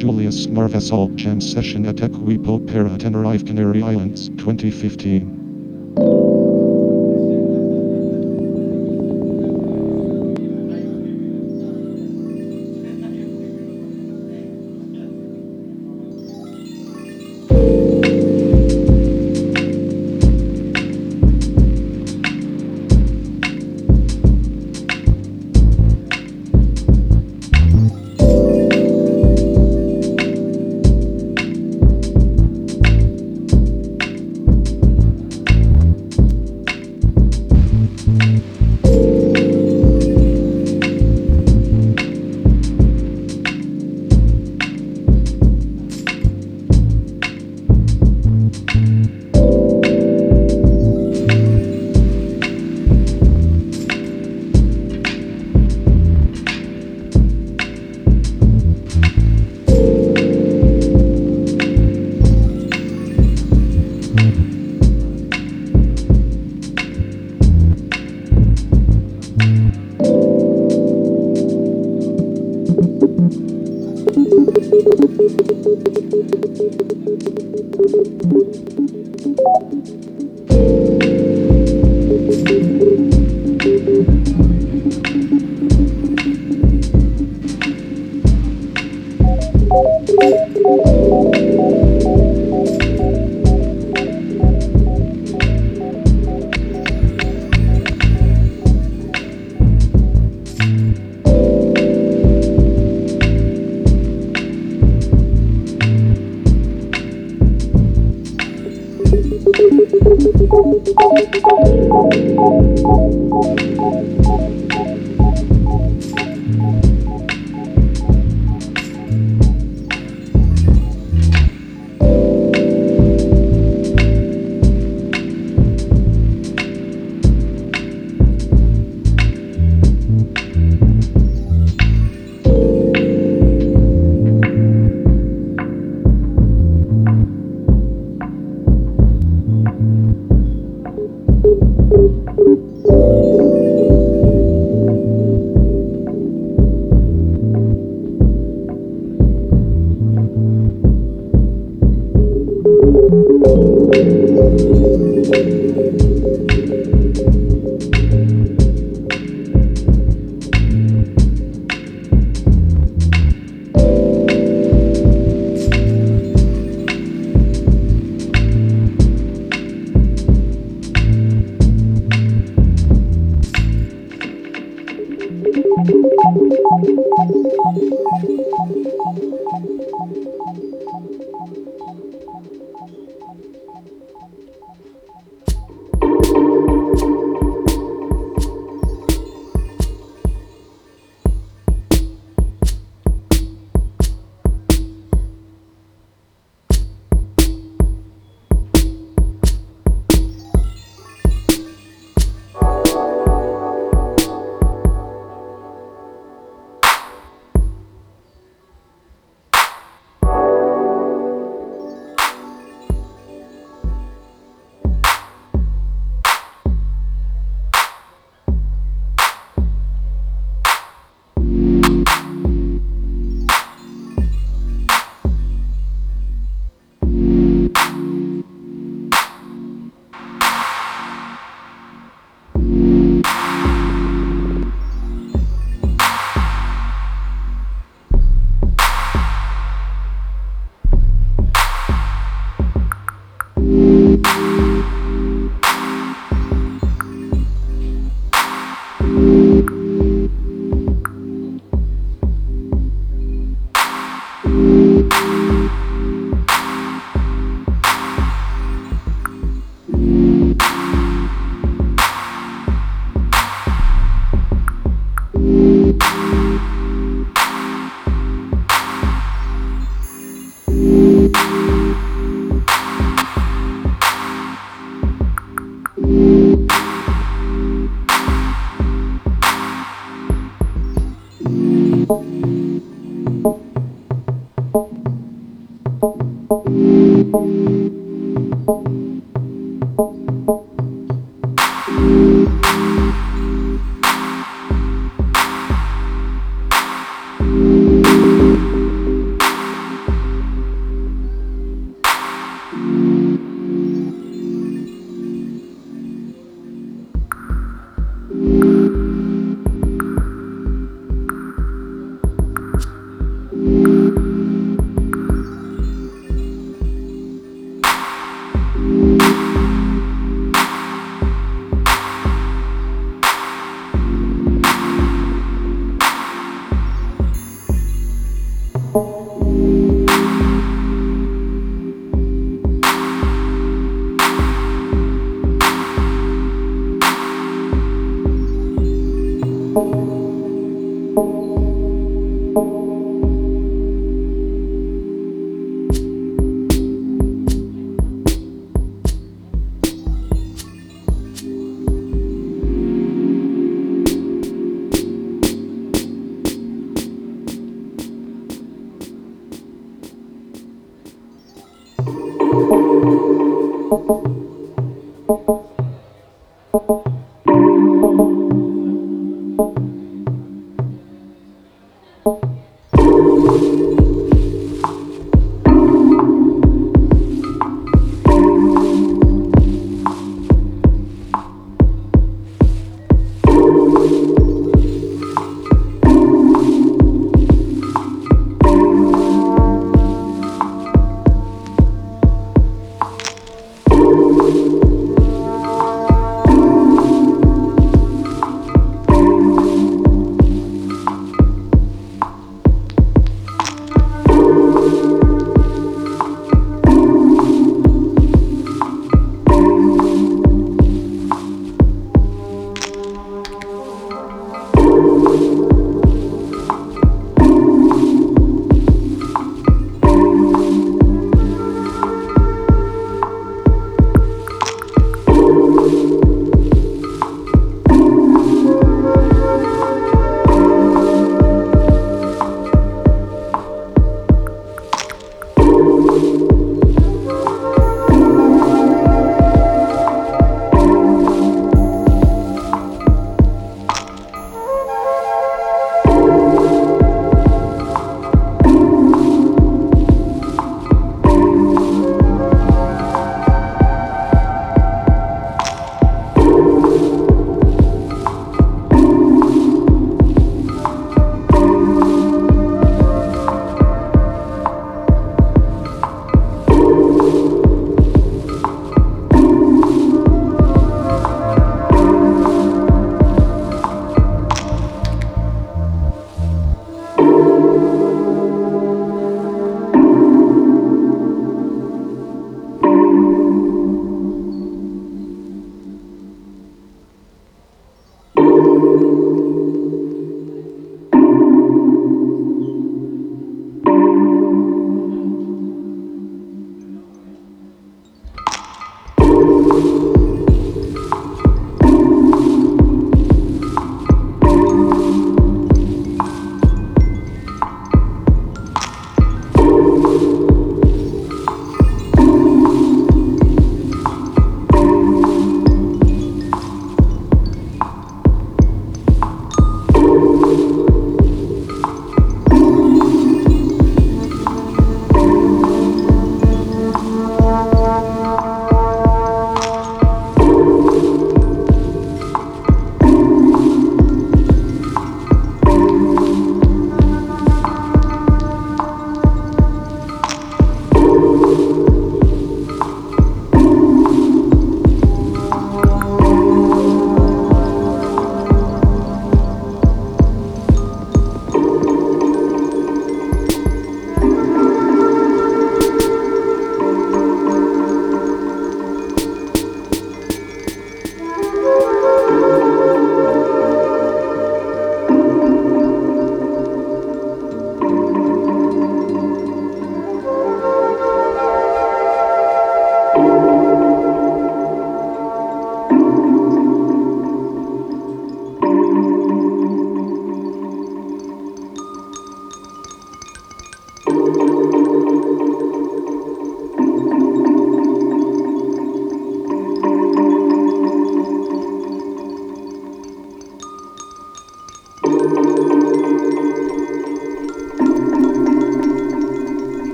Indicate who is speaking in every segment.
Speaker 1: Julious Marvesol Jam Session at Equipo Para Tenerife Canary Islands 2015.
Speaker 2: Thank you. Thank you.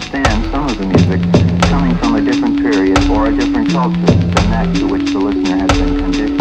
Speaker 2: Understand some of the music coming from a different period or a different culture than that to which the listener has been conditioned.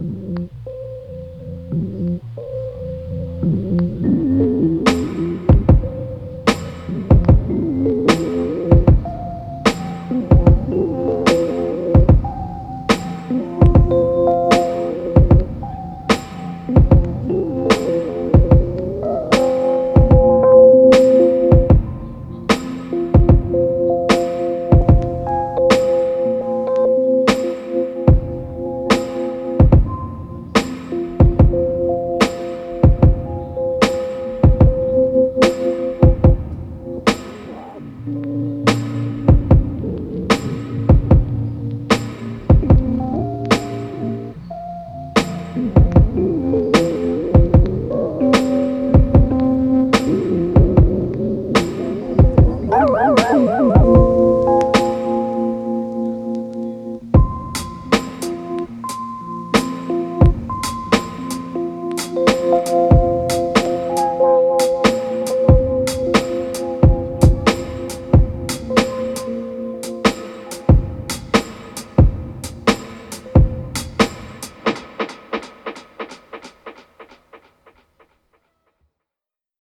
Speaker 2: Mm-hmm.